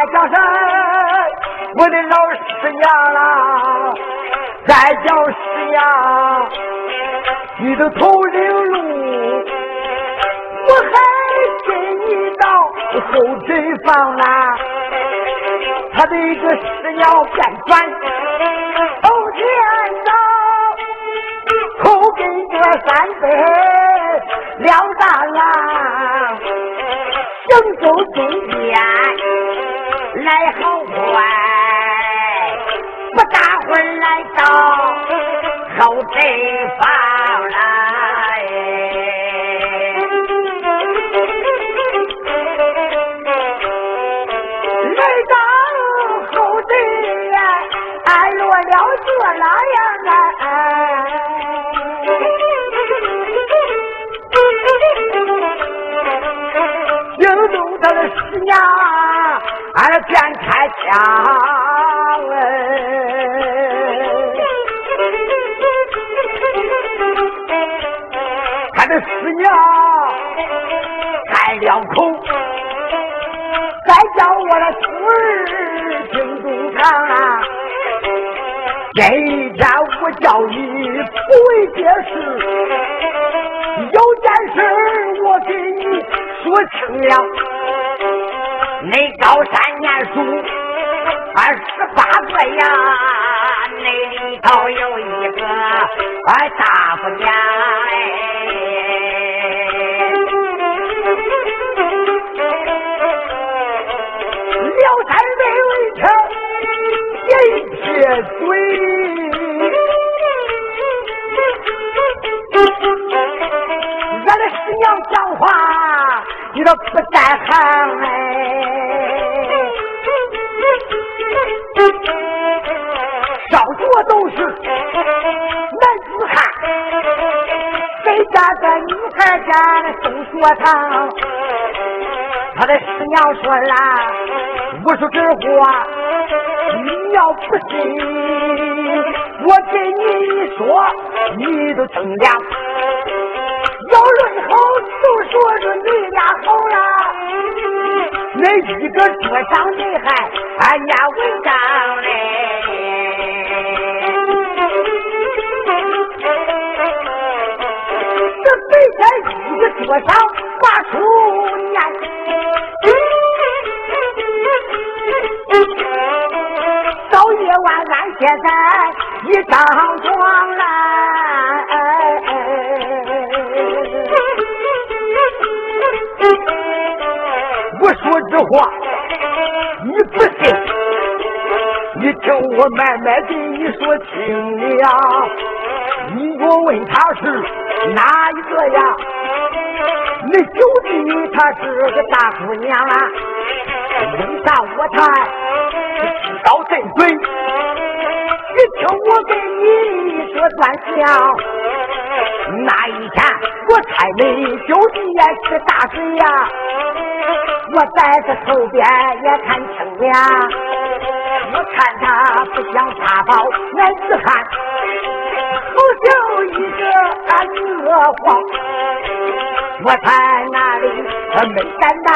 再叫声我的老师娘啦，再叫师娘，你的头领路，我还跟你到后诊房啦，他的一个师娘便转后天到。后跟着三杯两大郎，行走中间到后娘开了口，再叫我的徒儿听中堂啊！这一天我叫你不为解释，有件事我给你说清了。那高山念书二十八个呀，那里头有一个大夫家哎，嘴，俺的师娘讲话，你都不在行哎。都是男子汉，在家的女孩家的生学堂。他的师娘说了，我说这话，你要不信，我给你一说，你都听了。要论好，就说是你俩好了。那一个桌上你还，俺家文章嘞。每天一个桌上挂书念，到夜晚俺歇在一张床来。我说这话你不信，你听我慢慢给你说清了。你我问他是。哪一个呀？那九弟她是个大姑娘啊，问上我才知道真准。你听我给你说段详，那一天我猜你九弟也是大嘴呀，我在这后边也看清了，我看他不像大宝男子汉。好像一个恶皇，我在那里没胆胆，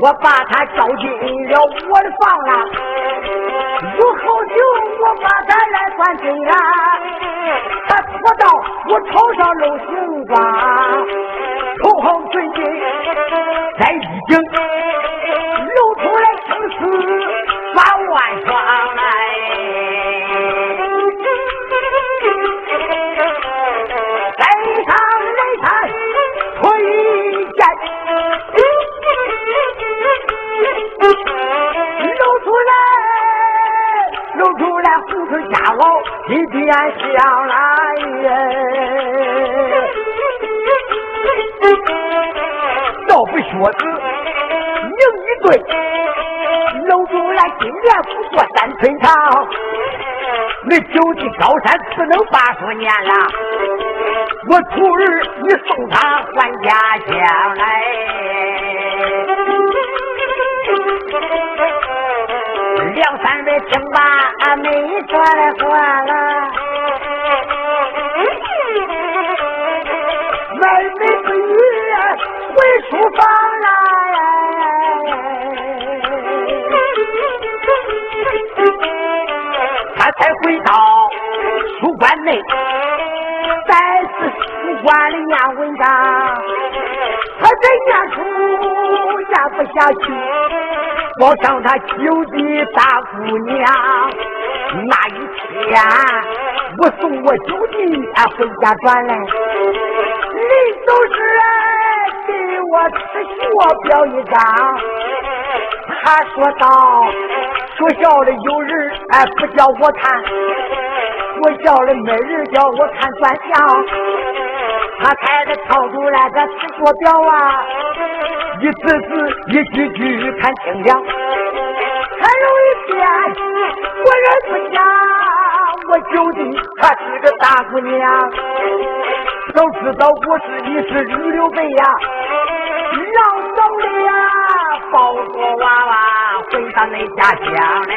我把他叫进了我的房了。有好酒我把他来灌醉啊，他拖到我头上露行光，头好嘴紧，在衣襟同家老一边想来倒不学子赢一对，楼中来今年不过三春长。那九级高山只能八十年了，我徒儿你送他还家乡来，两三百听罢没说的话了，妹妹子女回书房来，他才回到书馆内，再次书馆里念文章，再念书念不下去，抱上他九弟大姑娘。那一天，我送我九弟回家转来，临走时给我吃学表一张，他说道：学校里有人哎不叫我看，学校里没人叫我看转向。他开着掏出来个吃学表啊，一字字一句句看清了。还有一天，我认不下我九弟，她是个大姑娘。早知道我是你是女刘备呀，让早的呀抱着娃娃回到恁家乡来。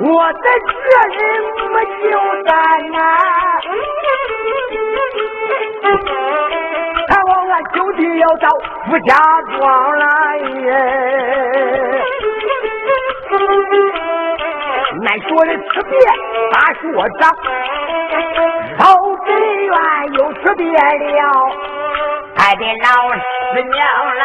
我在这里不就在那？他往俺兄弟要到富家庄来耶。俺说的吃别大学长，老贼院又吃别了，还得老师娘来，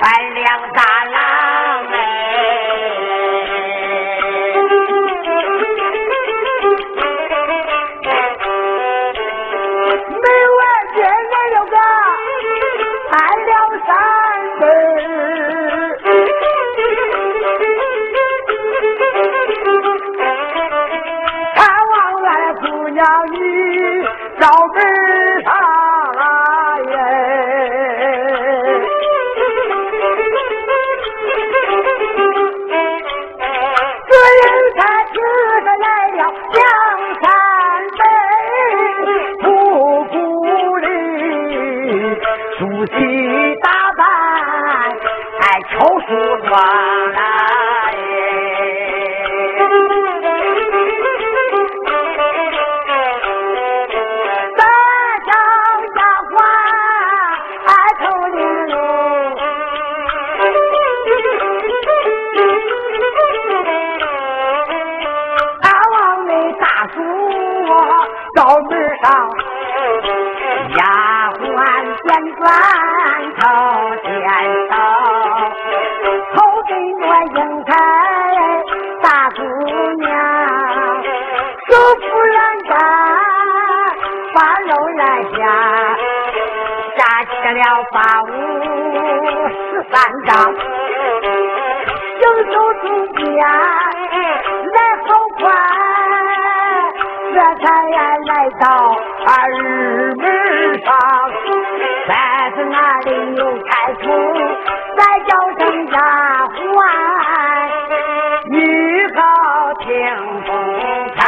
俺丫鬟见转头，点头，头给我应采大姑娘，手不乱摘，发楼来家，扎起了八五十三章，行走中间来好快，这才。门上，在是那里有开出，再叫声丫鬟，你好听风唱，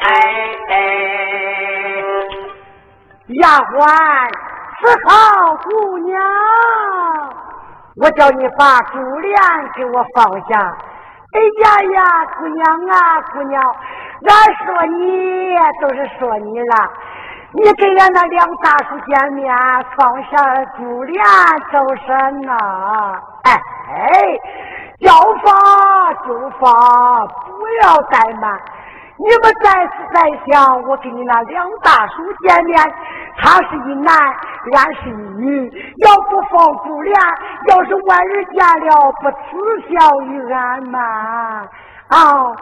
哎哎，丫鬟。是好姑娘，我叫你把珠帘给我放下。哎呀呀，姑娘啊，姑娘，俺说你都是说你了。你跟俺那两大叔见面，放下珠帘走神呐？哎，要放就放，不要怠慢。你们再思再想，我跟你那两大叔见面，他是一男，俺是一女，要不放珠帘，要是外人见了，不耻笑于俺吗？啊！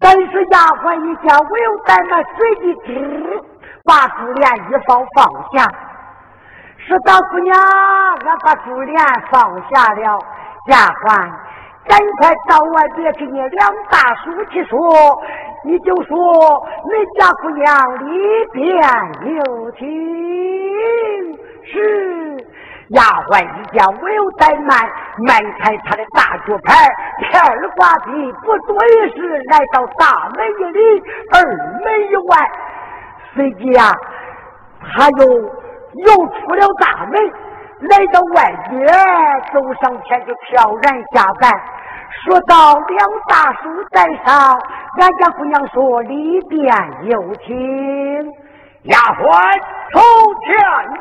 但是丫鬟一见，我又在那随地吱，把珠帘一放放下。说大姑娘，俺把珠帘放下了，丫鬟。赶快到外边给你两大叔去说，你就说恁家姑娘里边有情。是丫鬟一见我有怠慢，迈开他的大脚牌，片儿挂地，不多一时，来到大门一里，二门以外，随即啊，他又又出了大门。来到外边，走上前就飘然下拜，说到梁大叔在上，俺家姑娘说里边有请。丫鬟头前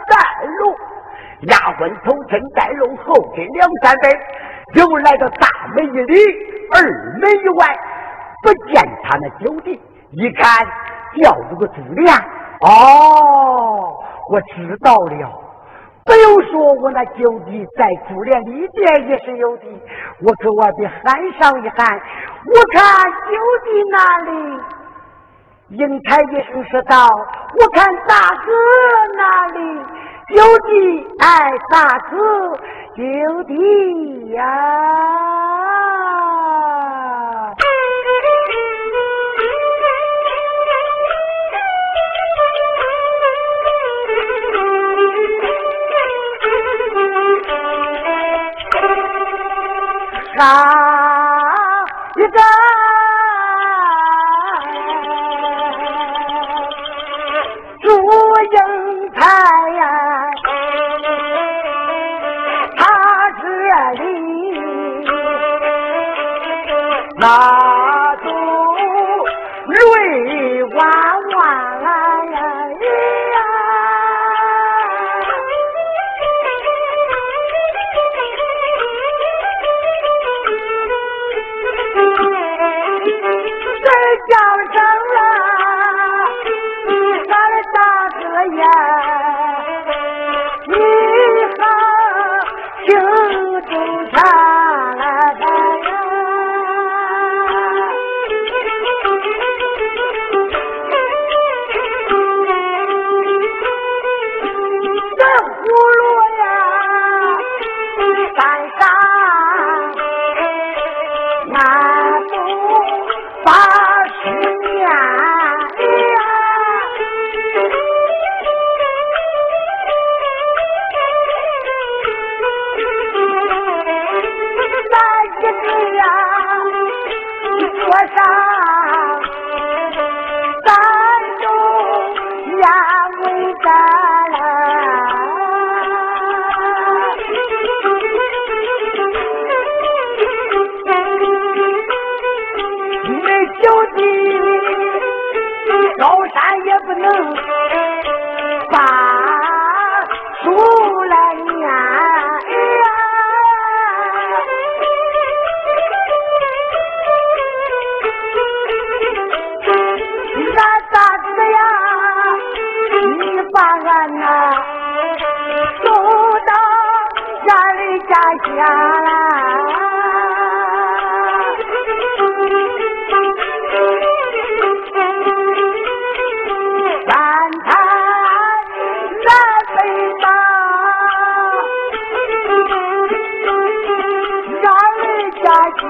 带路，丫鬟头前带路，后跟两三杯，又来到大门一里，二门一外，不见他那酒弟，一看叫那个珠帘哦，我知道了。不用说，我那旧的在珠帘里边也是有的。我搁外边喊上一喊，我看旧的那里？英台一声说道：“我看大哥那里旧的哎，大哥旧的呀。”啊家，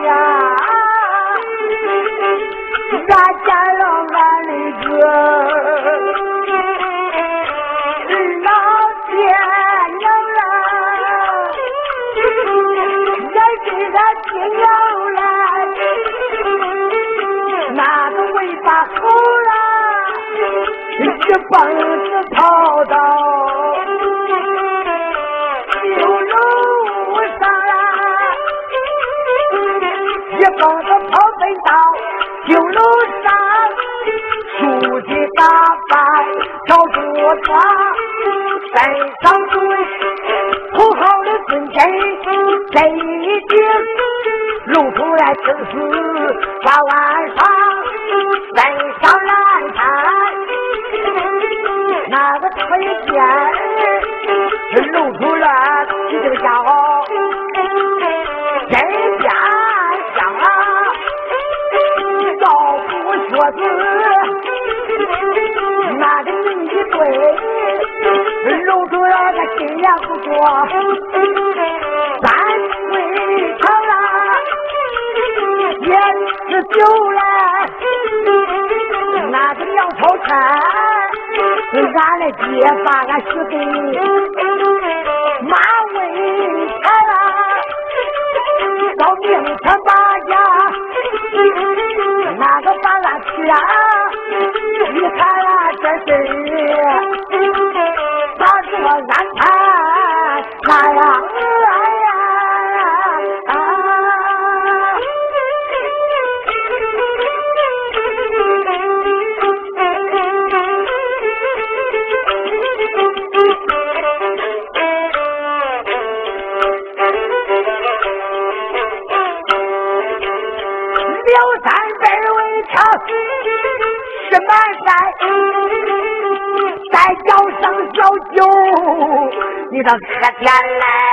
咱见了俺的哥，老爹娘来，也给咱爹娘来，那个尾巴口啦，一蹦。心也不过，三岁成啦也是九了，那个娘操心，俺的爹把俺许给妈喂馋了，到明天把家哪个把俺娶啊？你看俺、啊、这事儿。到这个来。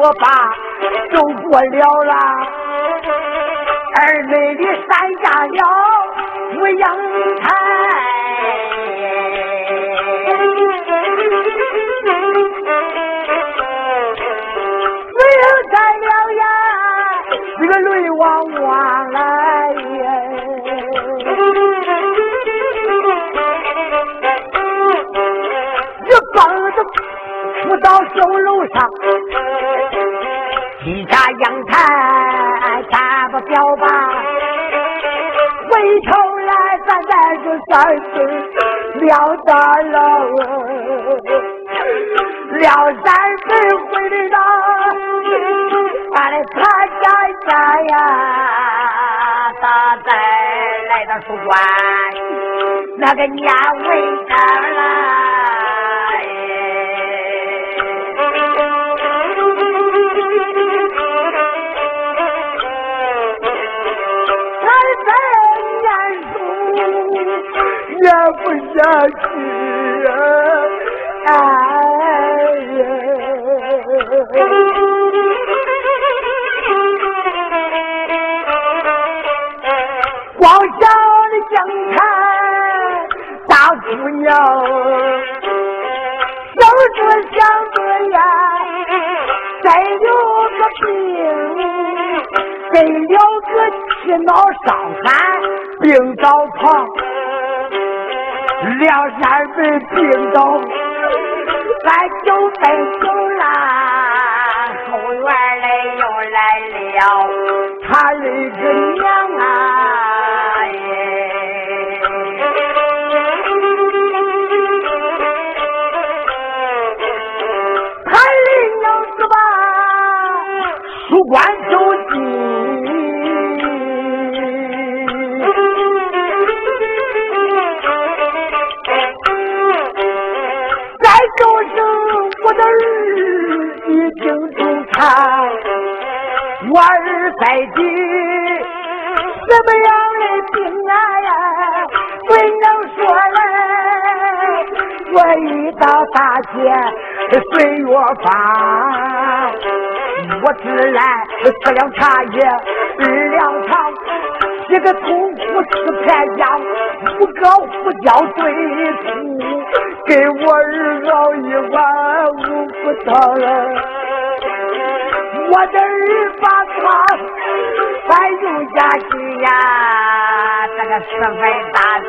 我爸，走不了啦。二妹的三下了再就三分了大了，了三分回来了，俺的他家家呀，大仔来到书馆，那个年味上不下去啊！哎光想的江滩大姑娘，想着想着呀，再有个病，得了个气脑伤寒病倒床。梁山被病倒，俺就奔走啦。后院里又来了他那个儿在的什么样的病啊呀？怎能说来？我一到大街随药方，我只来四两茶叶二两糖，这个铜壶四片姜，五个胡椒对醋，给我儿熬一碗五谷汤了。我的儿把他还有下去呀，这个十分大病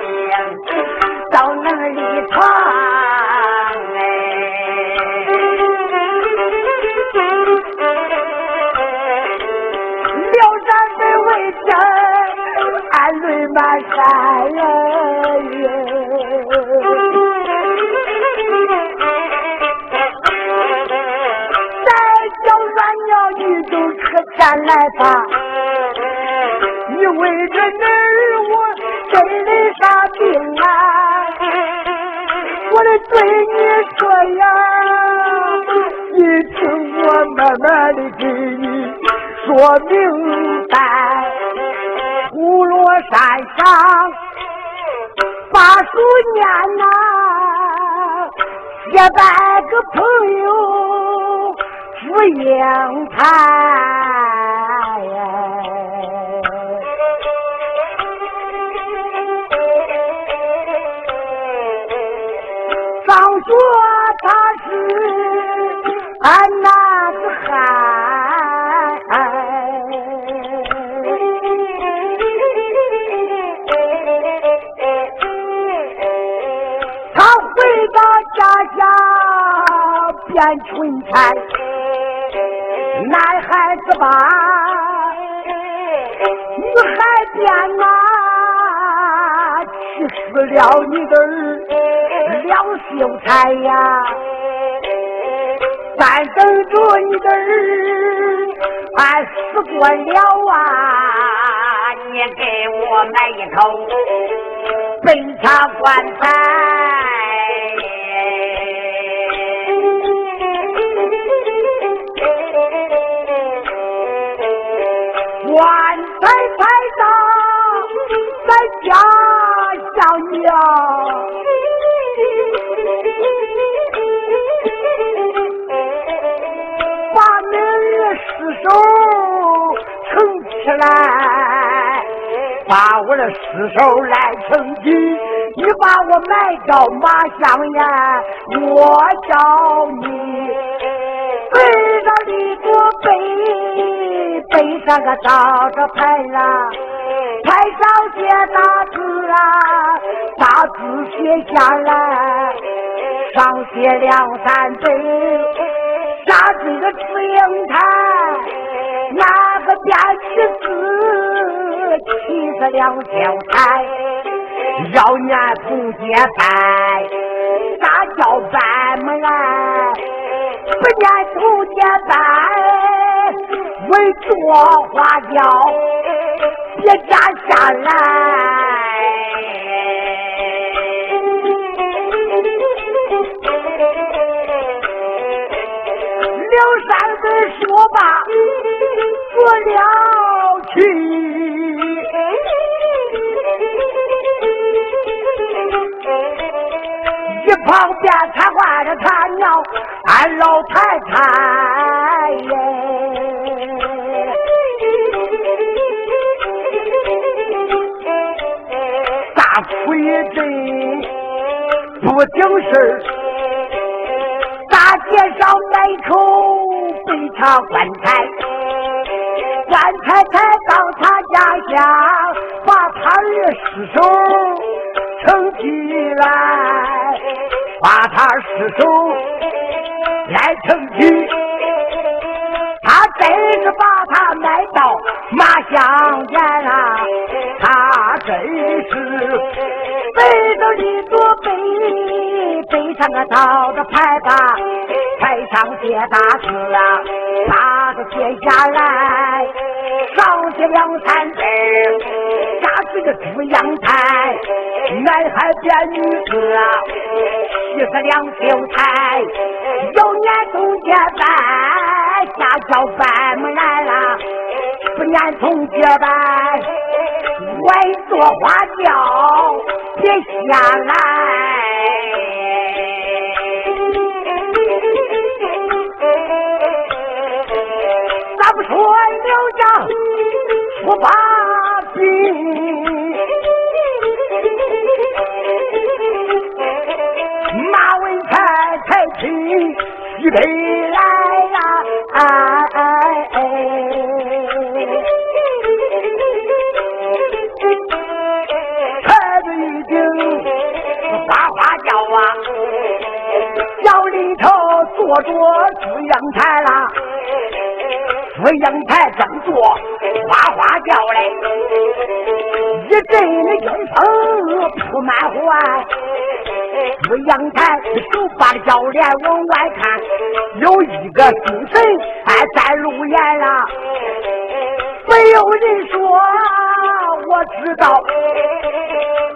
为着你儿我真的啥病啊？我得对你说呀，你听我慢慢的给你说明白。葫芦山上把书念呐，结拜个朋友福英台俺那个汉，他回到家乡变春菜，男孩子吧，女孩变呐，气死了你的儿梁秀才呀！咱等着你的儿，俺死过了啊！你给我埋一口备上棺材，棺材抬上在家我的尸首来盛起，你把我埋到马香岩，我叫你背上一个背，背上个倒着牌啦，牌上写大字啊，大字写下来，上写两三杯。杀这个祝英台，那个边旗字，七十两交财，要年同结拜，啥叫拜门来？不念同结拜，为做花轿，别扎下来。刘三子说罢，过了去。旁边才唤着他娘，俺老太太耶。大哭一阵不顶事儿。街上门口备上棺材，棺材才到他家乡，把他的尸首撑起来，把他尸首来成局，他真是把他卖到马香岩了，他真是背着一座碑，背上个刀子牌吧。台上写大字啊，大字写下来，上写两三字，下是个猪阳台，男孩变女子啊，七十两秀才，有年同结拜，下叫班门来了，不年同结拜，外做花轿别下来。说刘家出发西北来呀！哎哎哎！抬着一顶花花轿啊，窑里头坐着朱阳台啦。我阳台正坐花花轿嘞，一阵那阴风扑满怀。我阳台手把着轿帘往外看，有一个精神哎在路沿啊。没有人说，我知道，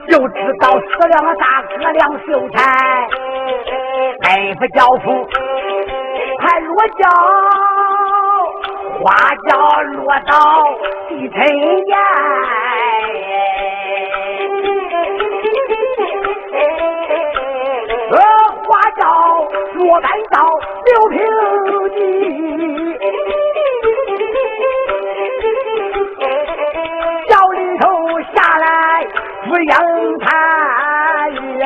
就知道四两大哥两秀才，大夫教父还落脚。花轿落到地尘岩，轿落单到六平地，轿里头下来不阳台人，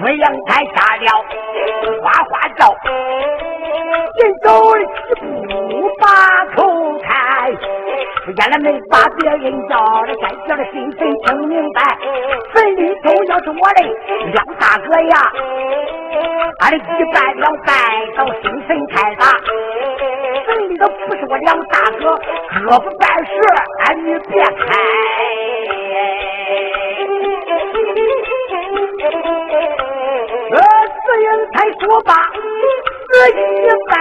不阳台下了。花花轿，人走几步把口开，原来没把别人叫，这该叫的心神听明白。坟里头要是我的梁大哥呀，俺的一拜两拜到心神开打。坟里头不是我梁大哥，哥不办事，俺你别开。四英才说罢，这一拜，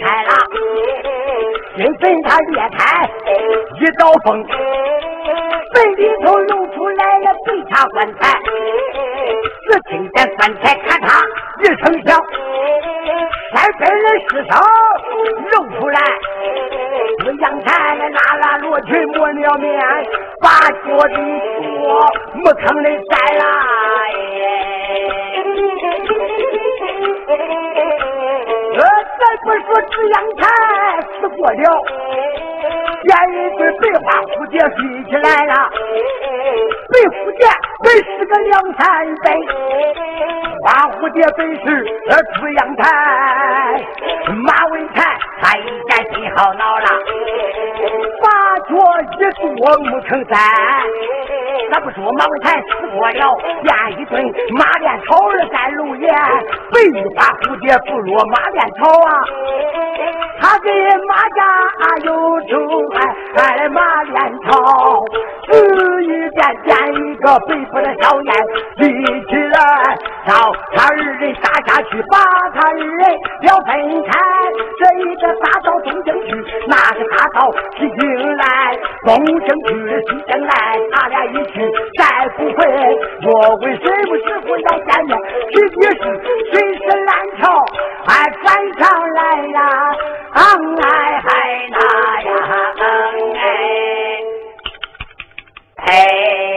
开了，心分他裂开一道缝，坟里头露出来了白茶棺材，只听见棺材咔嚓一声响，三分的尸首露出来，这阳台的拉拉罗裙抹了面，把脚的坐木坑里栽了。了，见一对白花蝴蝶飞起来了。白蝴蝶本是个梁山伯，花蝴蝶本是紫阳台。马文才他一见心好恼了，把脚一跺木成山。咱不说马文才死过了，见一顿马连草儿三楼檐，白花蝴蝶不落马连草啊！他给马家有仇爱，爱马连草，死一见见一个北府的小燕，立起来，朝他二人杀下去，把他二人要分开。这一个大到东京去，那个大到西京来，东京去西京来，他俩一起再不会，我为谁不时傅在家里直接是谁是烂条，俺翻上来呀，俺爱海呀，哎哎。